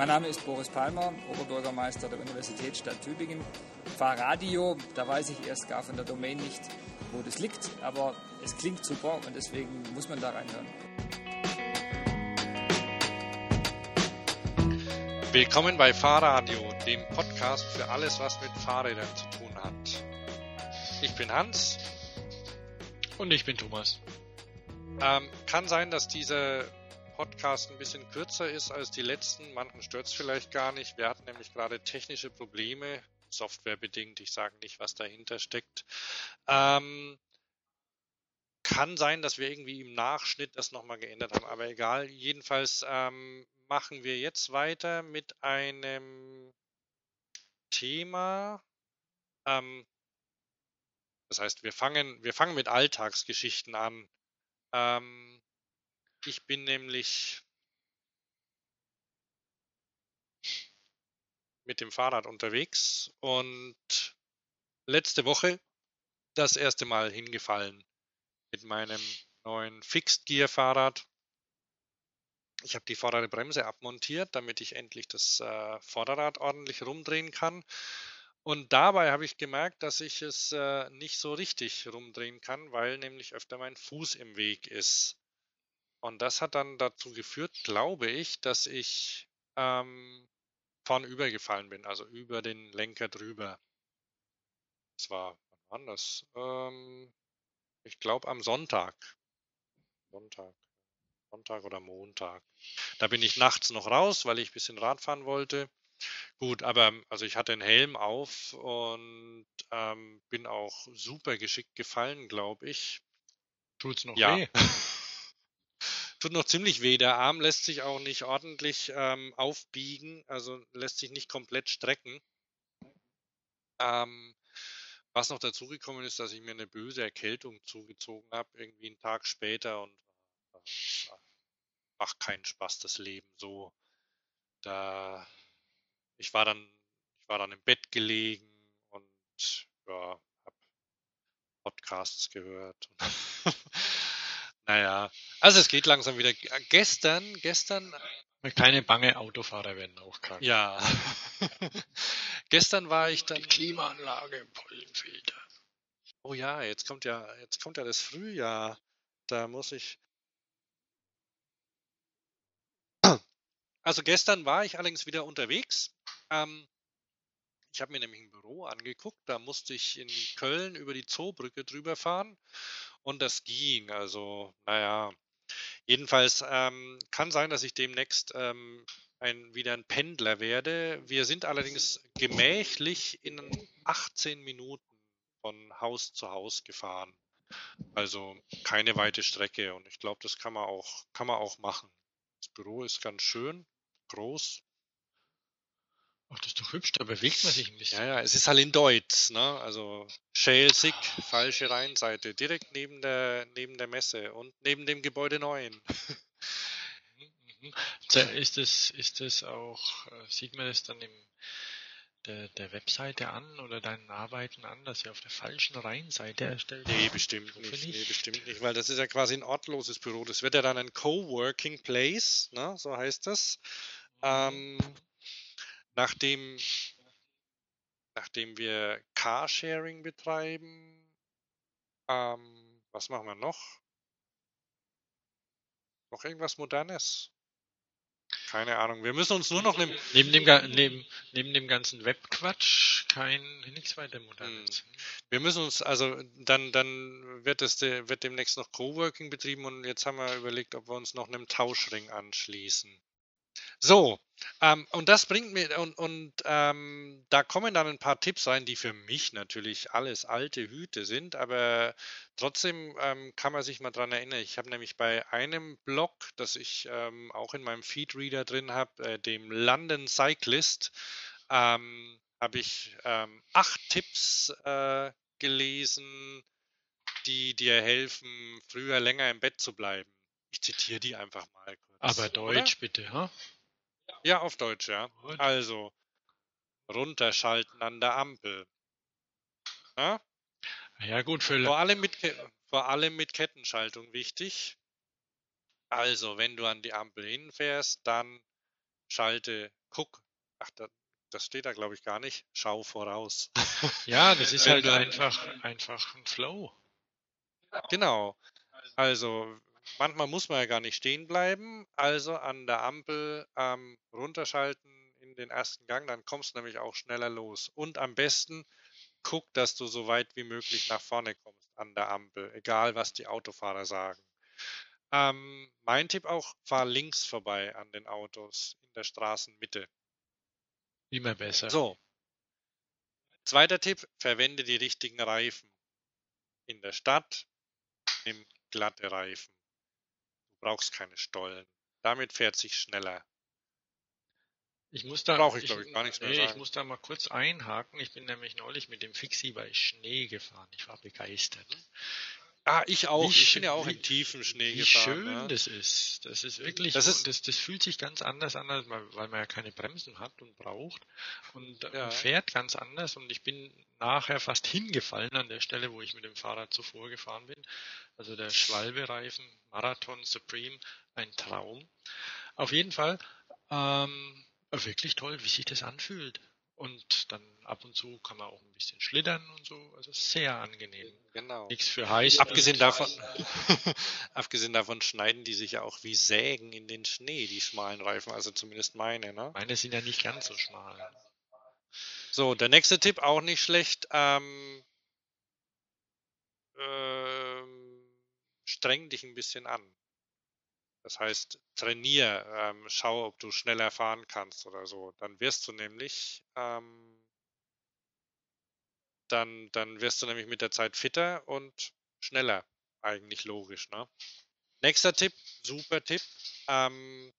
Mein Name ist Boris Palmer, Oberbürgermeister der Universitätsstadt Tübingen. Fahrradio, da weiß ich erst gar von der Domain nicht, wo das liegt, aber es klingt super und deswegen muss man da reinhören. Willkommen bei Fahrradio, dem Podcast für alles, was mit Fahrrädern zu tun hat. Ich bin Hans. Und ich bin Thomas. Ähm, kann sein, dass dieser Podcast ein bisschen kürzer ist als die letzten. Manchen stört es vielleicht gar nicht. Wir hatten nämlich gerade technische Probleme, softwarebedingt. Ich sage nicht, was dahinter steckt. Ähm, kann sein, dass wir irgendwie im Nachschnitt das nochmal geändert haben, aber egal. Jedenfalls ähm, machen wir jetzt weiter mit einem Thema. Ähm, das heißt, wir fangen, wir fangen mit Alltagsgeschichten an. Ähm, ich bin nämlich mit dem Fahrrad unterwegs und letzte Woche das erste Mal hingefallen mit meinem neuen Fixed Gear Fahrrad. Ich habe die vordere Bremse abmontiert, damit ich endlich das äh, Vorderrad ordentlich rumdrehen kann. Und dabei habe ich gemerkt, dass ich es äh, nicht so richtig rumdrehen kann, weil nämlich öfter mein Fuß im Weg ist. Und das hat dann dazu geführt, glaube ich, dass ich ähm, vorn übergefallen bin, also über den Lenker drüber. Das war, wann war das? Ähm, ich glaube am Sonntag. Sonntag. Sonntag oder Montag. Da bin ich nachts noch raus, weil ich ein bisschen Radfahren wollte. Gut, aber also ich hatte einen Helm auf und ähm, bin auch super geschickt gefallen, glaube ich. Tut's noch ja. weh? tut noch ziemlich weh. Der Arm lässt sich auch nicht ordentlich ähm, aufbiegen, also lässt sich nicht komplett strecken. Ähm, was noch dazugekommen ist, dass ich mir eine böse Erkältung zugezogen habe, irgendwie einen Tag später und äh, macht keinen Spaß, das Leben so. Da ich war dann, ich war dann im Bett gelegen und ja, hab Podcasts gehört. Naja, also es geht langsam wieder. Gestern, gestern. Keine bange Autofahrer werden auch krank. Ja. gestern war ich dann. Die Klimaanlage im Pollenfilter. Oh ja, jetzt kommt ja, jetzt kommt ja das Frühjahr. Da muss ich. Also gestern war ich allerdings wieder unterwegs. Ähm, ich habe mir nämlich ein Büro angeguckt. Da musste ich in Köln über die Zoobrücke drüber fahren und das ging. Also, naja. Jedenfalls ähm, kann sein, dass ich demnächst ähm, ein, wieder ein Pendler werde. Wir sind allerdings gemächlich in 18 Minuten von Haus zu Haus gefahren. Also keine weite Strecke und ich glaube, das kann man auch, kann man auch machen. Das Büro ist ganz schön, groß, Ach, das ist doch hübsch, da bewegt man sich ein bisschen. Ja, ja, es ist halt in Deutsch, ne? Also Schelsig, falsche Rheinseite, direkt neben der, neben der Messe und neben dem Gebäude 9. Mhm. Ist das, ist das auch, äh, sieht man das dann im, der, der Webseite an oder deinen Arbeiten an, dass sie auf der falschen Rheinseite erstellt Nee, bestimmt nicht, nicht. Nee, bestimmt nicht, weil das ist ja quasi ein ortloses Büro. Das wird ja dann ein Coworking Place, ne? so heißt das. Mhm. Ähm, Nachdem, nachdem wir Carsharing betreiben, ähm, was machen wir noch? Noch irgendwas Modernes? Keine Ahnung. Wir müssen uns nur noch neben neben dem neben, neben dem ganzen Webquatsch kein nichts weiter modernes. Hm. Wir müssen uns also dann dann wird es wird demnächst noch Coworking betrieben und jetzt haben wir überlegt, ob wir uns noch einem Tauschring anschließen. So, ähm, und das bringt mir, und, und ähm, da kommen dann ein paar Tipps rein, die für mich natürlich alles alte Hüte sind, aber trotzdem ähm, kann man sich mal dran erinnern. Ich habe nämlich bei einem Blog, das ich ähm, auch in meinem Feedreader drin habe, äh, dem London Cyclist, ähm, habe ich ähm, acht Tipps äh, gelesen, die dir helfen, früher länger im Bett zu bleiben. Ich zitiere die einfach mal kurz. Aber Deutsch oder? bitte, ha? Ja, auf Deutsch, ja. Gut. Also, runterschalten an der Ampel. Ja, ja gut, für vor allem, mit, vor allem mit Kettenschaltung wichtig. Also, wenn du an die Ampel hinfährst, dann schalte, guck. Ach, da, das steht da glaube ich gar nicht. Schau voraus. Ja, das ist halt einfach, einfach ein Flow. Genau. Also manchmal muss man ja gar nicht stehen bleiben. Also an der Ampel ähm, runterschalten in den ersten Gang, dann kommst du nämlich auch schneller los. Und am besten guck, dass du so weit wie möglich nach vorne kommst an der Ampel, egal was die Autofahrer sagen. Ähm, mein Tipp auch, fahr links vorbei an den Autos in der Straßenmitte. Immer besser. So. Zweiter Tipp, verwende die richtigen Reifen. In der Stadt nimm glatte Reifen. Brauchst keine Stollen. Damit fährt sich schneller. Ich muss da, Brauche ich, glaub ich, gar nichts mehr nee, ich sagen. muss da mal kurz einhaken. Ich bin nämlich neulich mit dem Fixie bei Schnee gefahren. Ich war begeistert. Ah, ich auch. Wie ich bin ja auch wie- im tiefen Schnee Wie gefahren. schön ne? das ist. Das ist wirklich, Das ist- das, das fühlt sich ganz anders an, weil man ja keine Bremsen hat und braucht und Ja. man fährt ganz anders und ich bin nachher fast hingefallen an der Stelle, wo ich mit dem Fahrrad zuvor gefahren bin. Also der Schwalbe-Reifen Marathon Supreme, ein Traum. Auf jeden Fall ähm, wirklich toll, wie sich das anfühlt. Und dann ab und zu kann man auch ein bisschen schlittern und so. Also sehr angenehm. Genau. Nichts für heiß. Abgesehen davon, abgesehen davon schneiden die sich ja auch wie Sägen in den Schnee, die schmalen Reifen, also zumindest meine, ne? Meine sind ja nicht ganz so schmal. So, der nächste Tipp auch nicht schlecht. Ähm, ähm, streng dich ein bisschen an. Das heißt, trainier, ähm, schau, ob du schneller fahren kannst oder so. Dann wirst du nämlich, ähm, dann, dann wirst du nämlich mit der Zeit fitter und schneller. Eigentlich logisch, ne? Nächster Tipp, super Tipp. Ähm,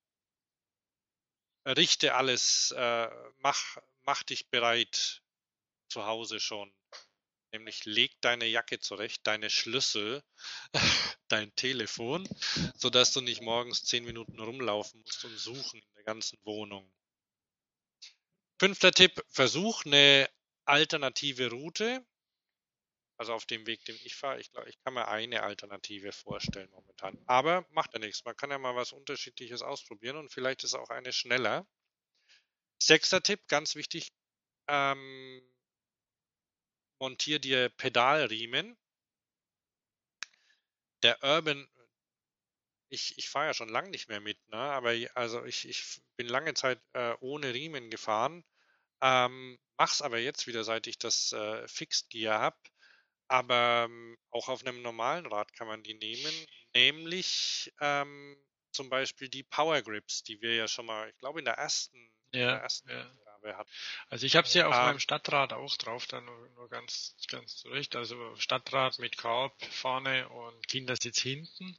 richte alles, äh, mach, mach dich bereit zu Hause schon. Nämlich leg deine Jacke zurecht, deine Schlüssel, dein Telefon, sodass du nicht morgens zehn Minuten rumlaufen musst und suchen in der ganzen Wohnung. Fünfter Tipp, versuch eine alternative Route. Also auf dem Weg, den ich fahre, ich glaube, ich kann mir eine Alternative vorstellen momentan. Aber macht ja nichts. Man kann ja mal was Unterschiedliches ausprobieren und vielleicht ist auch eine schneller. Sechster Tipp, ganz wichtig, ähm, montier dir Pedalriemen. Der Urban, ich, ich fahre ja schon lange nicht mehr mit, ne? aber also ich, ich bin lange Zeit äh, ohne Riemen gefahren, ähm, mach's aber jetzt wieder, seit ich das äh, Fixed Gear habe. Aber ähm, auch auf einem normalen Rad kann man die nehmen, nämlich ähm, zum Beispiel die Power Grips, die wir ja schon mal, ich glaube in der ersten, in Ja, der ersten ja. Ausgabe hatten. Also ich habe es ja auf Ähm, meinem Stadtrad auch drauf, da nur, nur ganz, ganz zurecht. Also Stadtrad mit Korb vorne und Kindersitz hinten.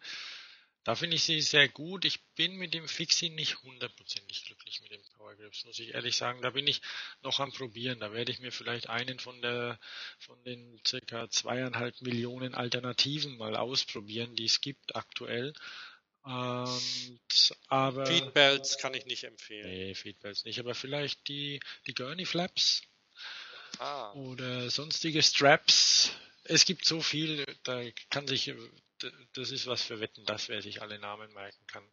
Da finde ich sie sehr gut. Ich bin mit dem Fixie nicht hundertprozentig glücklich mit dem Power Grips, muss ich ehrlich sagen. Da bin ich noch am probieren. Da werde ich mir vielleicht einen von der von den circa zweieinhalb Millionen Alternativen mal ausprobieren, die es gibt aktuell. Und, aber Feedbelts kann ich nicht empfehlen. Nee, Feedbells nicht, aber vielleicht die, die Gurney Flaps Ah, oder sonstige Straps. Es gibt so viel, da kann sich, das ist was für Wetten, das wer sich alle Namen merken kann.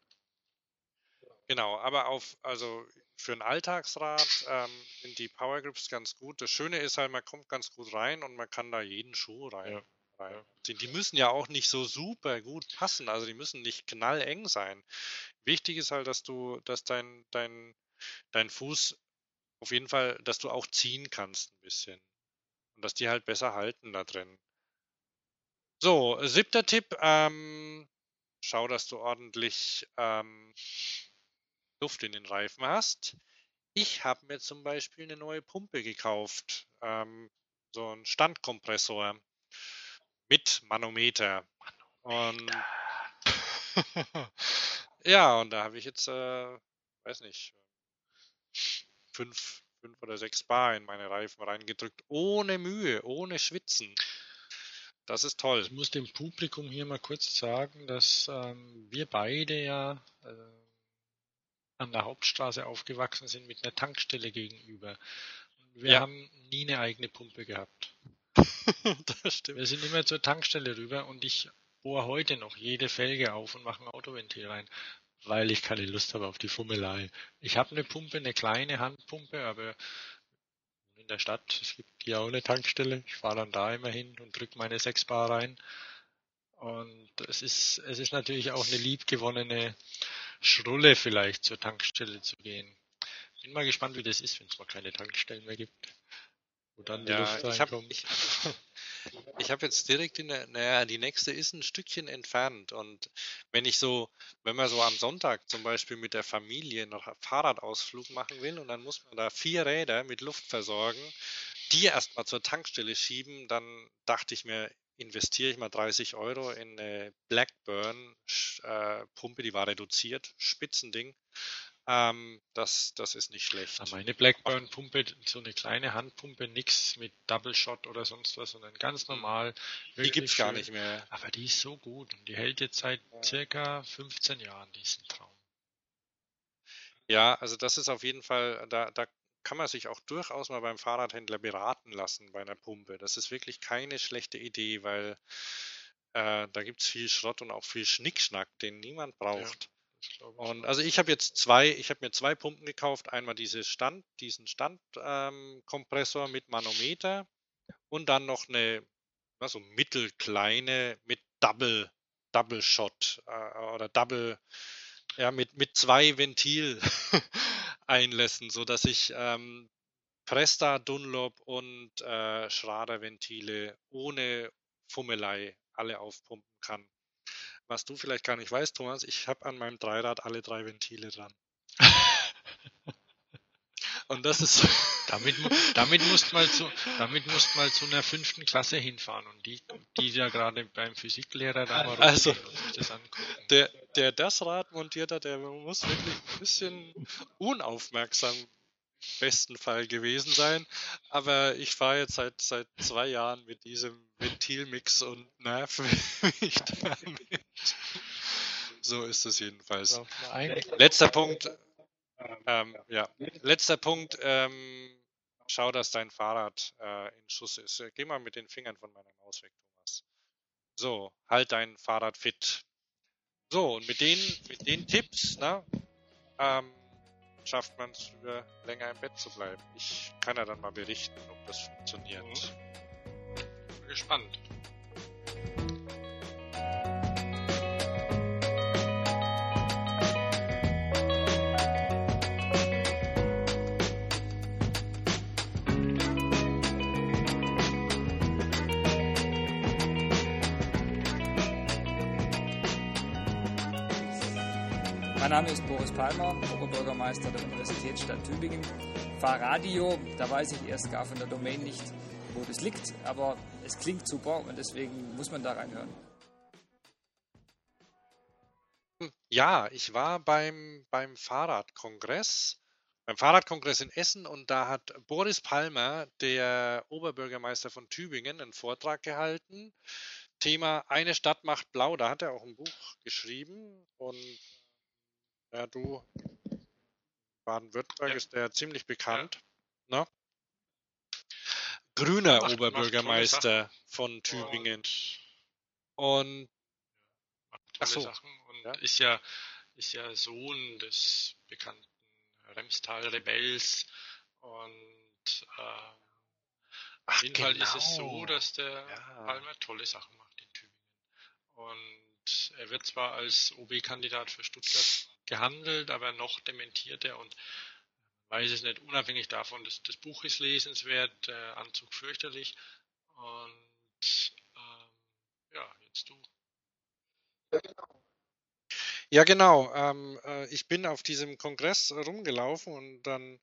genau, aber auf, also für ein Alltagsrad ähm, sind die Power Grips ganz gut. Das Schöne ist halt, man kommt ganz gut rein und man kann da jeden Schuh rein. Ja, Die, die müssen ja auch nicht so super gut passen, also die müssen nicht knalleng sein. Wichtig ist halt, dass du, dass dein, dein, dein Fuß auf jeden Fall, dass du auch ziehen kannst ein bisschen. Und dass die halt besser halten da drin. So, siebter Tipp, ähm, schau, dass du ordentlich ähm, Luft in den Reifen hast. Ich habe mir zum Beispiel eine neue Pumpe gekauft. Ähm, so ein Standkompressor mit Manometer. Und ja, und da habe ich jetzt, äh, weiß nicht, fünf, fünf oder sechs Bar in meine Reifen reingedrückt. Ohne Mühe, ohne Schwitzen. Das ist toll. Ich muss dem Publikum hier mal kurz sagen, dass ähm, wir beide ja äh, an der Hauptstraße aufgewachsen sind mit einer Tankstelle gegenüber. Und wir Ja. haben nie eine eigene Pumpe gehabt. das stimmt. Wir sind immer zur Tankstelle rüber und ich bohre heute noch jede Felge auf und mache ein Autoventil rein. weil ich keine Lust habe auf die Fummelei. Ich habe eine Pumpe, eine kleine Handpumpe, aber in der Stadt, es gibt hier auch eine Tankstelle. Ich fahre dann da immer hin und drücke meine 6 Bar rein. Und es ist, es ist natürlich auch eine liebgewonnene Schrulle vielleicht zur Tankstelle zu gehen. Bin mal gespannt, wie das ist, wenn es mal keine Tankstellen mehr gibt. Wo dann die ja, Luft reinkommt. Ich habe ich hab jetzt direkt in der, naja, die nächste ist ein Stückchen entfernt. Und wenn ich so, wenn man so am Sonntag zum Beispiel mit der Familie noch einen Fahrradausflug machen will und dann muss man da vier Räder mit Luft versorgen, die erstmal zur Tankstelle schieben, dann dachte ich mir, investiere ich mal 30 Euro in eine Blackburn-Pumpe, äh, die war reduziert, Spitzending. Ähm, das, das ist nicht schlecht. meine Blackburn-Pumpe, so eine kleine Handpumpe, nix mit Double Shot oder sonst was, sondern ganz hm. normal. Die gibt's schön. gar nicht mehr. Aber die ist so gut und die hält jetzt seit ja. circa 15 Jahren diesen Traum. Ja, also das ist auf jeden Fall, da, da kann man sich auch durchaus mal beim Fahrradhändler beraten lassen bei einer Pumpe. Das ist wirklich keine schlechte Idee, weil äh, da gibt es viel Schrott und auch viel Schnickschnack, den niemand braucht. Ja. Und also ich habe jetzt zwei, ich habe mir zwei Pumpen gekauft. Einmal diese Stand, diesen Standkompressor ähm, mit Manometer und dann noch eine also mittelkleine mit Double, Double Shot äh, oder Double, ja, mit, mit zwei Ventil Einlässen, so dass ich ähm, Presta, Dunlop und äh, Schrader Ventile ohne Fummelei alle aufpumpen kann. Was du vielleicht gar nicht weißt, Thomas, ich habe an meinem Dreirad alle drei Ventile dran. Und das ist. damit, damit musst mal zu, damit musst mal zu einer fünften Klasse hinfahren und die, die ja gerade beim Physiklehrer da mal also, das angucken. Der, der das Rad montiert hat, der muss wirklich ein bisschen unaufmerksam besten Fall gewesen sein. Aber ich fahre jetzt seit, seit zwei Jahren mit diesem Ventilmix und nerv mich damit. So ist es jedenfalls. Letzter Punkt. Ähm, ja, letzter Punkt. Ähm, schau, dass dein Fahrrad äh, in Schuss ist. Geh mal mit den Fingern von meiner Maus weg, Thomas. So, halt dein Fahrrad fit. So, und mit den, mit den Tipps, ne, ähm, schafft man es länger im Bett zu bleiben. Ich kann ja dann mal berichten, ob das funktioniert. Mhm. Bin gespannt. Mein Name ist Boris Palmer, Oberbürgermeister der Universitätsstadt Tübingen. Fahrradio, da weiß ich erst gar von der Domain nicht, wo das liegt, aber es klingt super und deswegen muss man da reinhören. Ja, ich war beim, beim Fahrradkongress, beim Fahrradkongress in Essen und da hat Boris Palmer, der Oberbürgermeister von Tübingen, einen Vortrag gehalten. Thema Eine Stadt macht blau, da hat er auch ein Buch geschrieben und ja, du, Baden-Württemberg ja. ist der ziemlich bekannt. Ja. Ne? Grüner macht, Oberbürgermeister macht von Tübingen. Und, und ach so. Sachen und ja? ist ja ist ja Sohn des bekannten Remstal-Rebells und äh, auf jeden genau. Fall ist es so, genau. dass der ja. Palmer tolle Sachen macht in Tübingen. Und er wird zwar als OB-Kandidat für Stuttgart gehandelt, aber noch dementiert er und weiß es nicht, unabhängig davon, dass das Buch ist lesenswert, der Anzug fürchterlich und ähm, ja, jetzt du. Ja, genau. Ähm, äh, ich bin auf diesem Kongress rumgelaufen und dann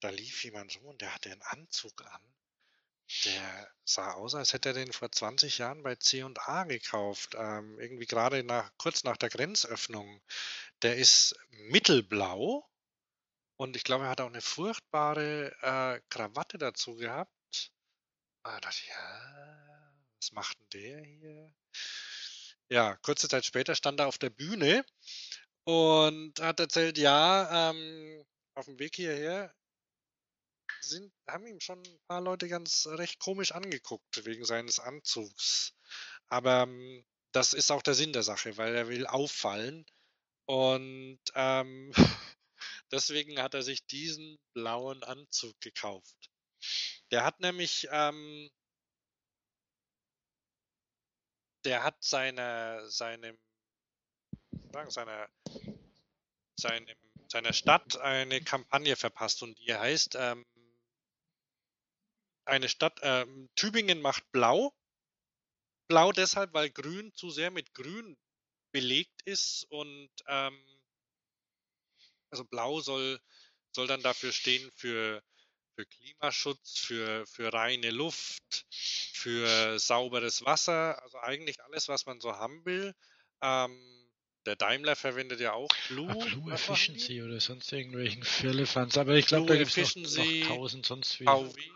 da lief jemand rum und der hatte einen Anzug an. Der sah aus, als hätte er den vor 20 Jahren bei C&A gekauft. Ähm, irgendwie gerade nach, kurz nach der Grenzöffnung. Der ist mittelblau und ich glaube, er hat auch eine furchtbare äh, Krawatte dazu gehabt. Ah, da dachte ich, ja, was macht denn der hier? Ja, kurze Zeit später stand er auf der Bühne und hat erzählt, ja, ähm, auf dem Weg hierher sind, haben ihm schon ein paar Leute ganz recht komisch angeguckt wegen seines Anzugs. Aber ähm, das ist auch der Sinn der Sache, weil er will auffallen Und ähm, deswegen hat er sich diesen blauen Anzug gekauft. Der hat nämlich, ähm, der hat seine, seinem, sagen, seiner, seinem, seiner Stadt eine Kampagne verpasst und die heißt, ähm, eine Stadt, ähm, Tübingen macht blau. Blau deshalb, weil grün zu sehr mit grün belegt ist und ähm, also blau soll, soll dann dafür stehen für, für Klimaschutz, für, für reine Luft, für sauberes Wasser, also eigentlich alles, was man so haben will. Ähm, der Daimler verwendet ja auch Blue. Ah, Blue Efficiency oder sonst irgendwelchen Firlefanz, aber ich glaube, da gibt es noch, noch tausend sonst wie. VW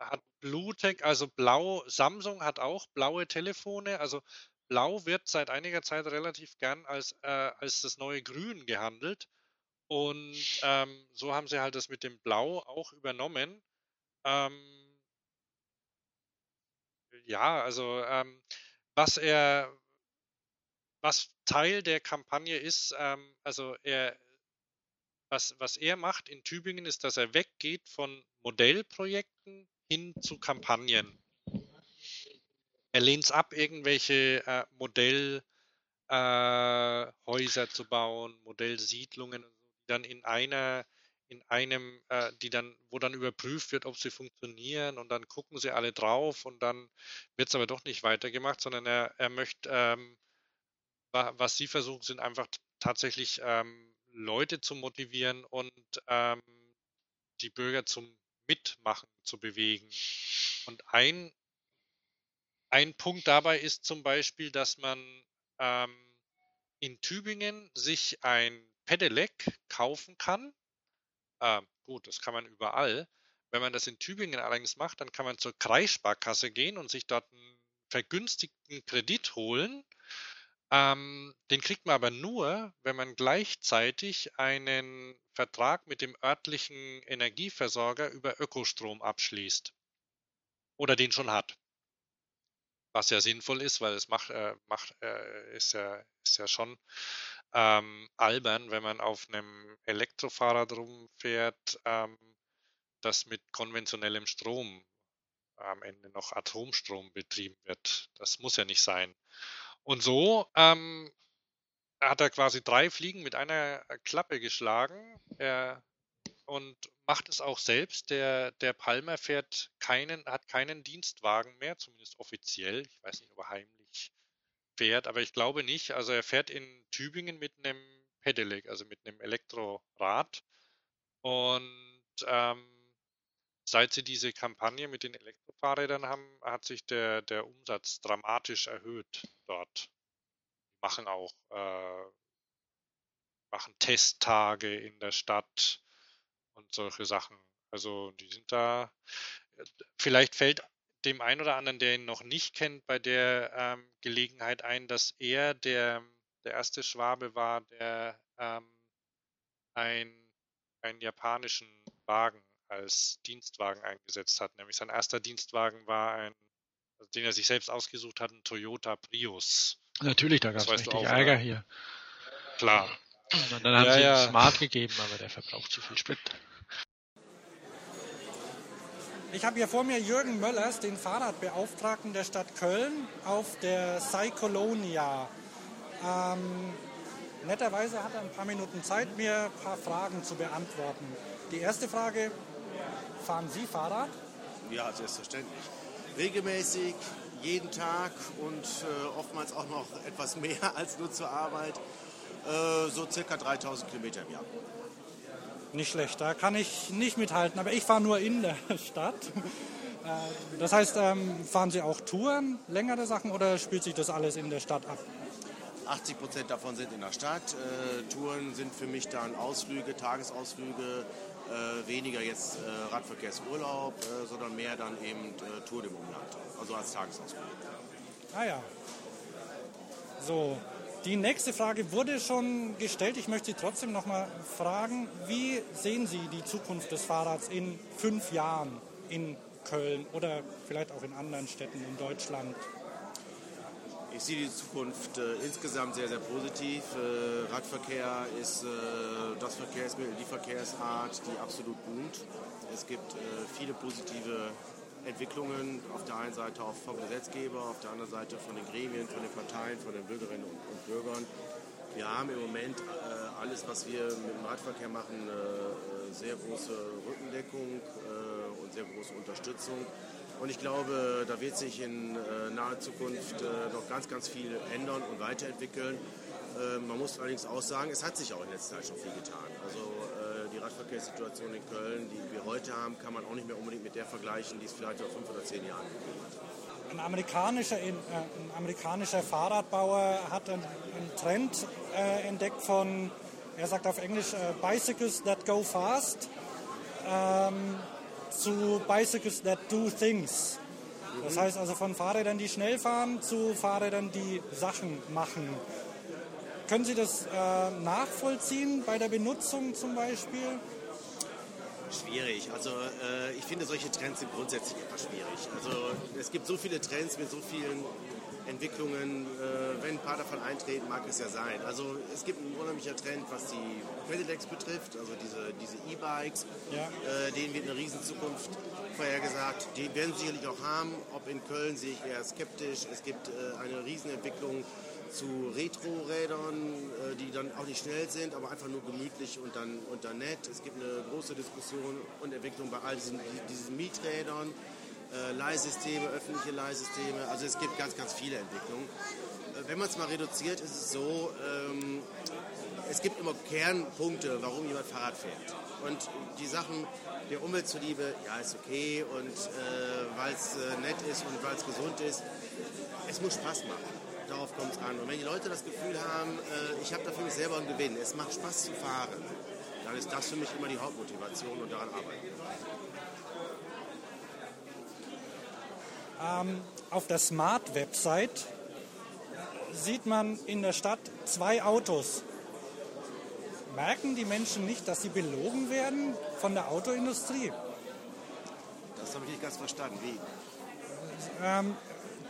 hat, Bluetech, also blau, Samsung hat auch blaue Telefone, also Blau wird seit einiger Zeit relativ gern als, äh, als das neue Grün gehandelt. Und ähm, so haben sie halt das mit dem Blau auch übernommen. Ähm, ja, also ähm, was er, was Teil der Kampagne ist, ähm, also er, was, was er macht in Tübingen ist, dass er weggeht von Modellprojekten hin zu Kampagnen. Er lehnt es ab, irgendwelche äh, Modellhäuser äh, zu bauen, Modellsiedlungen, dann in einer, in einem, äh, die dann, wo dann überprüft wird, ob sie funktionieren und dann gucken sie alle drauf und dann wird es aber doch nicht weitergemacht, sondern er, er möchte, ähm, was sie versuchen, sind einfach tatsächlich ähm, Leute zu motivieren und ähm, die Bürger zum Mitmachen zu bewegen. Und ein ein Punkt dabei ist zum Beispiel, dass man ähm, in Tübingen sich ein Pedelec kaufen kann. Ähm, gut, das kann man überall. Wenn man das in Tübingen allerdings macht, dann kann man zur Kreissparkasse gehen und sich dort einen vergünstigten Kredit holen. Ähm, den kriegt man aber nur, wenn man gleichzeitig einen Vertrag mit dem örtlichen Energieversorger über Ökostrom abschließt. Oder den schon hat was ja sinnvoll ist, weil es macht, äh, macht äh, ist, ja, ist ja schon ähm, albern, wenn man auf einem Elektrofahrrad rumfährt, ähm, das mit konventionellem Strom am Ende noch Atomstrom betrieben wird. Das muss ja nicht sein. Und so ähm, hat er quasi drei Fliegen mit einer Klappe geschlagen. Er und macht es auch selbst. Der, der Palmer fährt keinen, hat keinen Dienstwagen mehr, zumindest offiziell. Ich weiß nicht, ob er heimlich fährt, aber ich glaube nicht. Also er fährt in Tübingen mit einem Pedelec, also mit einem Elektrorad. Und ähm, seit sie diese Kampagne mit den Elektrofahrrädern haben, hat sich der, der Umsatz dramatisch erhöht dort. Die machen auch äh, machen Testtage in der Stadt und solche Sachen. Also die sind da, vielleicht fällt dem einen oder anderen, der ihn noch nicht kennt, bei der ähm, Gelegenheit ein, dass er der, der erste Schwabe war, der ähm, ein, einen japanischen Wagen als Dienstwagen eingesetzt hat. Nämlich sein erster Dienstwagen war ein, also den er sich selbst ausgesucht hat, ein Toyota Prius. Natürlich, da gab es richtig auch, Ärger oder? hier. Klar. Und dann haben ja, sie ja. Smart gegeben, aber der verbraucht zu viel Sprit. Ich habe hier vor mir Jürgen Möllers, den Fahrradbeauftragten der Stadt Köln, auf der Cycolonia. Ähm, netterweise hat er ein paar Minuten Zeit, mir ein paar Fragen zu beantworten. Die erste Frage, fahren Sie Fahrrad? Ja, selbstverständlich. Regelmäßig, jeden Tag und äh, oftmals auch noch etwas mehr als nur zur Arbeit. Äh, so circa 3000 Kilometer im Jahr. Nicht schlecht, da kann ich nicht mithalten, aber ich fahre nur in der Stadt. Äh, das heißt, ähm, fahren Sie auch Touren, längere Sachen oder spielt sich das alles in der Stadt ab? 80 Prozent davon sind in der Stadt. Äh, Touren sind für mich dann Ausflüge, Tagesausflüge, äh, weniger jetzt äh, Radverkehrsurlaub, äh, sondern mehr dann eben äh, Tour im Umland, also als Tagesausflug. Ah ja. So, die nächste Frage wurde schon gestellt. Ich möchte Sie trotzdem noch mal fragen, wie sehen Sie die Zukunft des Fahrrads in fünf Jahren in Köln oder vielleicht auch in anderen Städten in Deutschland? Ich sehe die Zukunft äh, insgesamt sehr, sehr positiv. Äh, Radverkehr ist äh, das Verkehrsmittel, die Verkehrsart, die absolut boomt. Es gibt äh, viele positive Entwicklungen, auf der einen Seite auch vom Gesetzgeber, auf der anderen Seite von den Gremien, von den Parteien, von den Bürgerinnen und, und Bürgern. Wir haben im Moment äh, alles, was wir mit dem Radverkehr machen, äh, sehr große Rückendeckung äh, und sehr große Unterstützung. Und ich glaube, da wird sich in äh, naher Zukunft äh, noch ganz, ganz viel ändern und weiterentwickeln. Äh, man muss allerdings auch sagen, es hat sich auch in letzter Zeit schon viel getan. Also die Radverkehrssituation in Köln, die wir heute haben, kann man auch nicht mehr unbedingt mit der vergleichen, die es vielleicht vor fünf oder zehn Jahren gegeben hat. Ein amerikanischer, ein amerikanischer Fahrradbauer hat einen, einen Trend äh, entdeckt von, er sagt auf Englisch, äh, Bicycles that go fast. Ähm, zu Bicycles that do things. Das heißt also von Fahrrädern, die schnell fahren, zu Fahrrädern, die Sachen machen. Können Sie das äh, nachvollziehen bei der Benutzung zum Beispiel? Schwierig. Also äh, ich finde solche Trends sind grundsätzlich immer schwierig. Also es gibt so viele Trends mit so vielen Entwicklungen, äh, wenn ein paar davon eintreten, mag es ja sein. Also es gibt einen unheimlicher Trend, was die Pedelecs betrifft, also diese diese E-Bikes, ja. äh, denen wird eine riesen Zukunft vorhergesagt. Die werden sie sicherlich auch haben. Ob in Köln sehe ich eher skeptisch. Es gibt äh, eine Riesenentwicklung zu Retro-Rädern, äh, die dann auch nicht schnell sind, aber einfach nur gemütlich und dann, und dann nett. Es gibt eine große Diskussion und Entwicklung bei all diesen, diesen Mieträdern äh, Leihsysteme, öffentliche Leihsysteme. Also es gibt ganz, ganz viele Entwicklungen. Äh, wenn man es mal reduziert, ist es so, ähm, es gibt immer Kernpunkte, warum jemand Fahrrad fährt. Und die Sachen der Umwelt zuliebe, ja, ist okay und äh, weil es äh, nett ist und weil es gesund ist, es muss Spaß machen. Darauf kommt es an. Und wenn die Leute das Gefühl haben, äh, ich habe da für mich selber einen Gewinn, es macht Spaß zu fahren, dann ist das für mich immer die Hauptmotivation und daran arbeiten. Ähm, auf der Smart-Website sieht man in der Stadt zwei Autos. Merken die Menschen nicht, dass sie belogen werden von der Autoindustrie? Das habe ich nicht ganz verstanden. Wie? Ähm,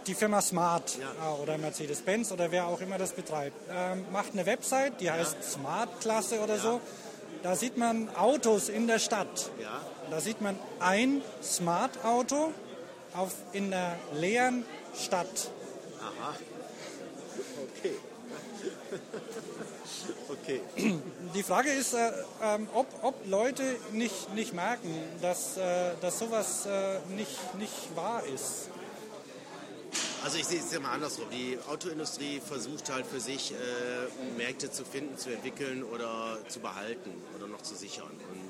die Firma Smart ja. Äh, oder Mercedes-Benz oder wer auch immer das betreibt, ähm, macht eine Website, die heißt ja. Smart-Klasse oder ja. so. Da sieht man Autos in der Stadt. Da sieht man ein Smart-Auto auf, in der leeren Stadt. Aha. Okay. okay. Die Frage ist, äh, äh, ob, ob Leute nicht, nicht merken, dass, äh, dass sowas äh, nicht, nicht wahr ist. Also ich sehe es ja mal andersrum. Die Autoindustrie versucht halt für sich äh, Märkte zu finden, zu entwickeln oder zu behalten oder noch zu sichern. Und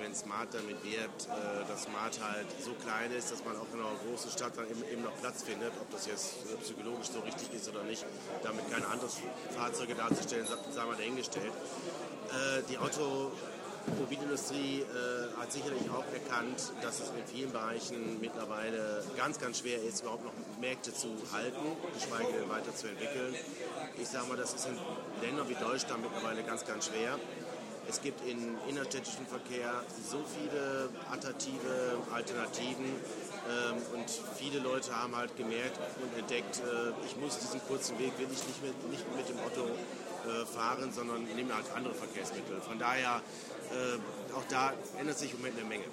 wenn Smart damit wirbt, äh, dass Smart halt so klein ist, dass man auch in einer großen Stadt dann eben, eben noch Platz findet, ob das jetzt äh, psychologisch so richtig ist oder nicht, damit keine anderen Fahrzeuge darzustellen, sagen wir dahingestellt. Äh, die Auto Automobilindustrie äh, hat sicherlich auch erkannt, dass es in vielen Bereichen mittlerweile ganz, ganz schwer ist, überhaupt noch Märkte zu halten, geschweige denn weiterzuentwickeln. Ich sage mal, das ist in Ländern wie Deutschland mittlerweile ganz, ganz schwer. Es gibt im innerstädtischen Verkehr so viele attraktive Alternativen ähm, und viele Leute haben halt gemerkt und entdeckt, äh, ich muss diesen kurzen Weg will ich nicht mit, nicht mit dem Auto äh, fahren, sondern nehme halt andere Verkehrsmittel. Von daher äh, auch da ändert sich im Moment eine Menge.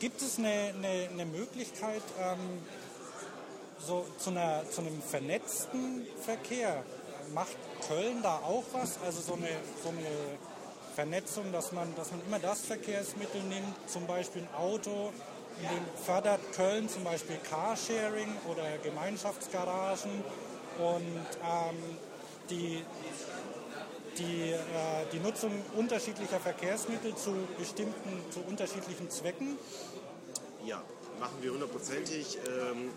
Gibt es eine, eine, eine Möglichkeit, ähm, so zu, einer, zu einem vernetzten Verkehr. Macht Köln da auch was? Also so eine, so eine Vernetzung, dass man, dass man immer das Verkehrsmittel nimmt, zum Beispiel ein Auto, in dem fördert Köln zum Beispiel Carsharing oder Gemeinschaftsgaragen und ähm, die, die, äh, die Nutzung unterschiedlicher Verkehrsmittel zu bestimmten, zu unterschiedlichen Zwecken? Ja, machen wir hundertprozentig. Ähm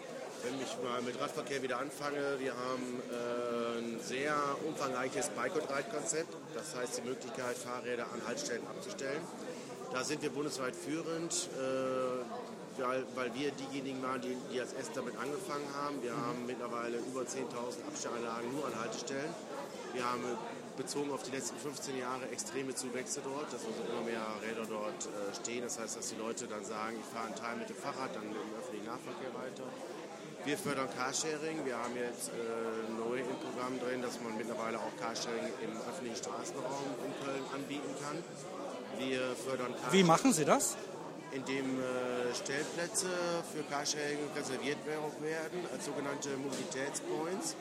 wenn ich mal mit Radverkehr wieder anfange, wir haben äh, ein sehr umfangreiches Bike- und Ride-Konzept. Das heißt die Möglichkeit, Fahrräder an Haltestellen abzustellen. Da sind wir bundesweit führend, äh, weil, weil wir diejenigen waren, die, die als erst damit angefangen haben. Wir haben mittlerweile über 10.000 Abstellanlagen nur an Haltestellen. Wir haben bezogen auf die letzten 15 Jahre extreme Zuwächse dort, dass also immer mehr Räder dort äh, stehen. Das heißt, dass die Leute dann sagen, ich fahre einen Teil mit dem Fahrrad, dann im öffentlichen Nahverkehr weiter. Wir fördern Carsharing. Wir haben jetzt äh, neu im Programm drin, dass man mittlerweile auch Carsharing im öffentlichen Straßenraum in Köln anbieten kann. Wir fördern Carsharing. Wie machen Sie das? Indem äh, Stellplätze für Carsharing reserviert werden als sogenannte Mobilitätspoints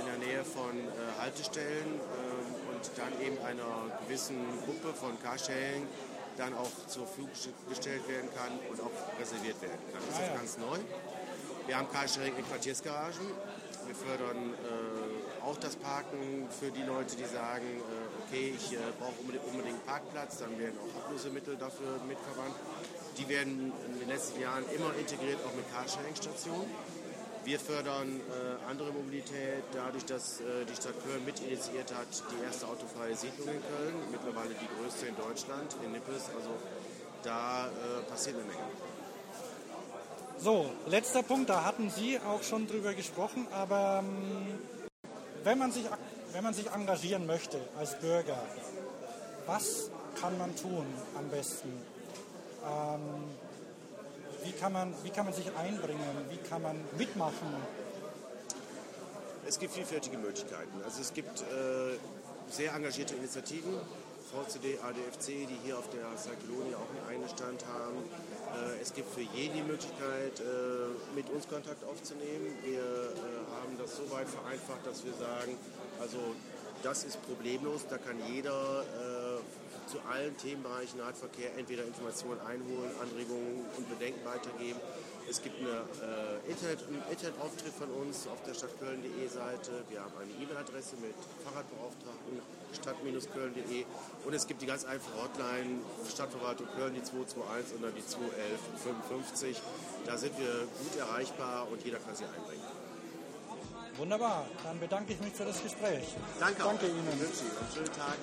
in der Nähe von äh, Haltestellen ähm, und dann eben einer gewissen Gruppe von Carsharing dann auch zur Verfügung gestellt werden kann und auch reserviert werden kann. Das ist Ah, ganz neu. Wir haben Carsharing in Quartiersgaragen. Wir fördern äh, auch das Parken für die Leute, die sagen, äh, okay, ich äh, brauche unbedingt, unbedingt einen Parkplatz. Dann werden auch Ablösemittel dafür mitverwandt. Die werden in den letzten Jahren immer integriert, auch mit Carsharing-Stationen. Wir fördern äh, andere Mobilität dadurch, dass äh, die Stadt Köln mit initiiert hat, die erste autofreie Siedlung in Köln, mittlerweile die größte in Deutschland, in Nippes. Also da äh, passiert eine Menge. So, letzter Punkt, da hatten Sie auch schon drüber gesprochen, aber ähm, wenn, man sich, wenn man sich engagieren möchte als Bürger, was kann man tun am besten? Ähm, wie, kann man, wie kann man sich einbringen? Wie kann man mitmachen? Es gibt vielfältige Möglichkeiten. Also es gibt äh, sehr engagierte Initiativen, VCD, ADFC, die hier auf der Cyclonie auch einen Einstand haben. Äh, es gibt für jeden die Möglichkeit, äh, mit uns Kontakt aufzunehmen. Wir äh, haben das so weit vereinfacht, dass wir sagen, also das ist problemlos, da kann jeder äh, zu allen Themenbereichen Radverkehr entweder Informationen einholen, Anregungen und Bedenken weitergeben. Es gibt eine, äh, Internet, einen Internetauftritt von uns auf der Stadtköln.de Seite. Wir haben eine E-Mail-Adresse mit Fahrradbeauftragten stadt-köln.de und es gibt die ganz einfache Hotline Stadtverwaltung Köln, die 221 und dann die 211 55. Da sind wir gut erreichbar und jeder kann sie einbringen. Wunderbar, dann bedanke ich mich für das Gespräch. Danke, Danke auch. Ihnen. Ich wünsche Ihnen einen schönen Tag.